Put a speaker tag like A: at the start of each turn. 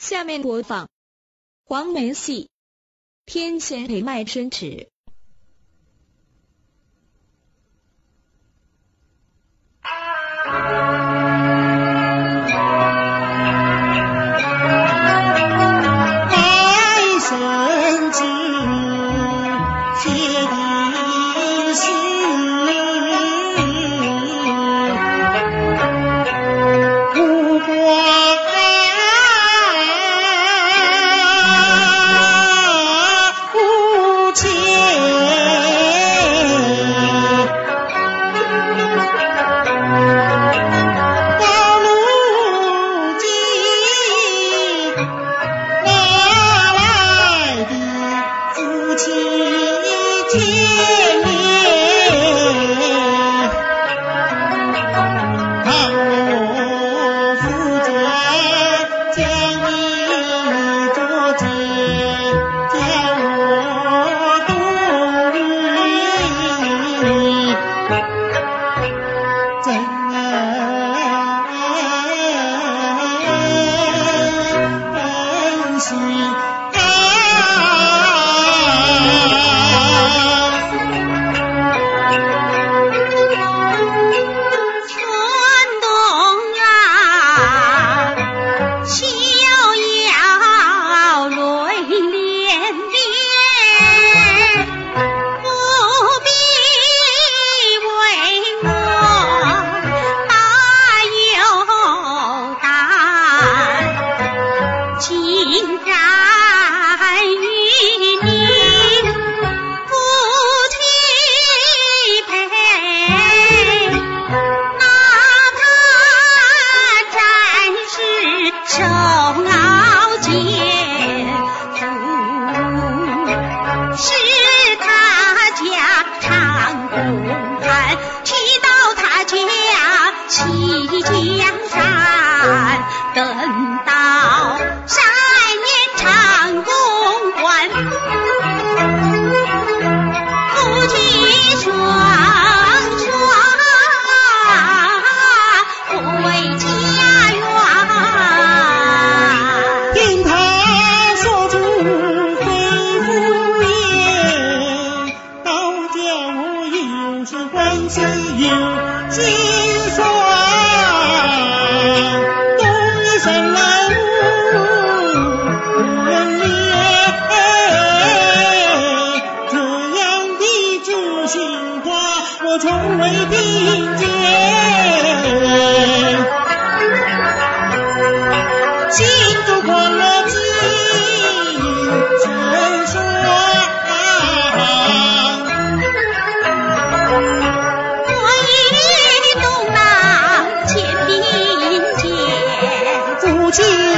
A: 下面播放黄梅戏《天仙配卖身纸》。
B: 请你。
C: 弃江山等到三年长公馆夫妻双双回家园
B: 英台说住非府也都叫我迎是关心与心酸我从未听见心中狂热几层霜
C: 我一动那千兵
B: 见